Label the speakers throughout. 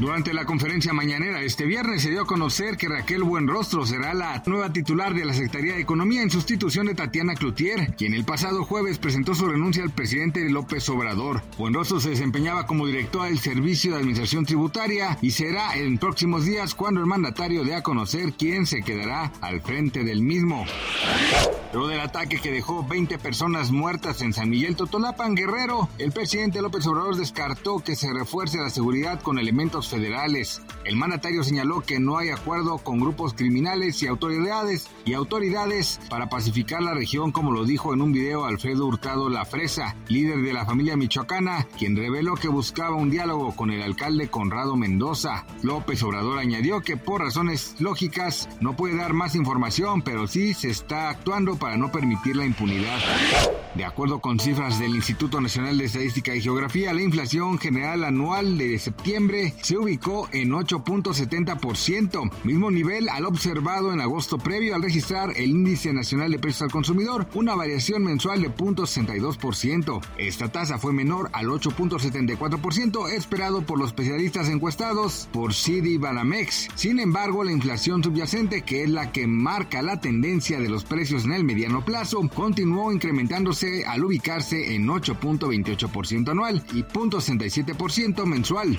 Speaker 1: Durante la conferencia mañanera este viernes se dio a conocer que Raquel Buenrostro será la nueva titular de la Secretaría de Economía en sustitución de Tatiana Cloutier, quien el pasado jueves presentó su renuncia al presidente López Obrador. Buenrostro se desempeñaba como directora del Servicio de Administración Tributaria y será en próximos días cuando el mandatario dé a conocer quién se quedará al frente del mismo. Luego del ataque que dejó 20 personas muertas en San Miguel Totolapan, Guerrero, el presidente López Obrador descartó que se refuerce la seguridad con elementos federales. El mandatario señaló que no hay acuerdo con grupos criminales y autoridades y autoridades para pacificar la región, como lo dijo en un video Alfredo Hurtado La Fresa, líder de la familia michoacana, quien reveló que buscaba un diálogo con el alcalde Conrado Mendoza. López Obrador añadió que por razones lógicas no puede dar más información, pero sí se está actuando para no permitir la impunidad. De acuerdo con cifras del Instituto Nacional de Estadística y Geografía, la inflación general anual de septiembre se ubicó en 8.70%, mismo nivel al observado en agosto previo al registrar el Índice Nacional de Precios al Consumidor, una variación mensual de 0.62%. Esta tasa fue menor al 8.74% esperado por los especialistas encuestados por CD Banamex. Sin embargo, la inflación subyacente, que es la que marca la tendencia de los precios en el mediano plazo, continuó incrementándose al ubicarse en 8.28% anual y 0.67% mensual.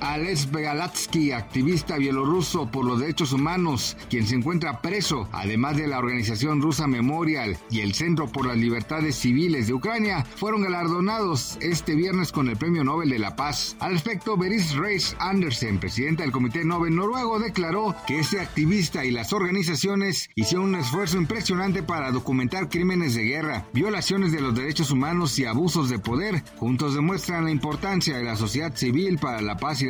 Speaker 1: Alex Begalatsky, activista bielorruso por los derechos humanos, quien se encuentra preso, además de la organización rusa Memorial y el Centro por las Libertades Civiles de Ucrania, fueron galardonados este viernes con el Premio Nobel de la Paz. Al respecto, Beris Reis Andersen, presidenta del Comité Nobel noruego, declaró que este activista y las organizaciones hicieron un esfuerzo impresionante para documentar crímenes de guerra, violaciones de los derechos humanos y abusos de poder. Juntos demuestran la importancia de la sociedad civil para la paz y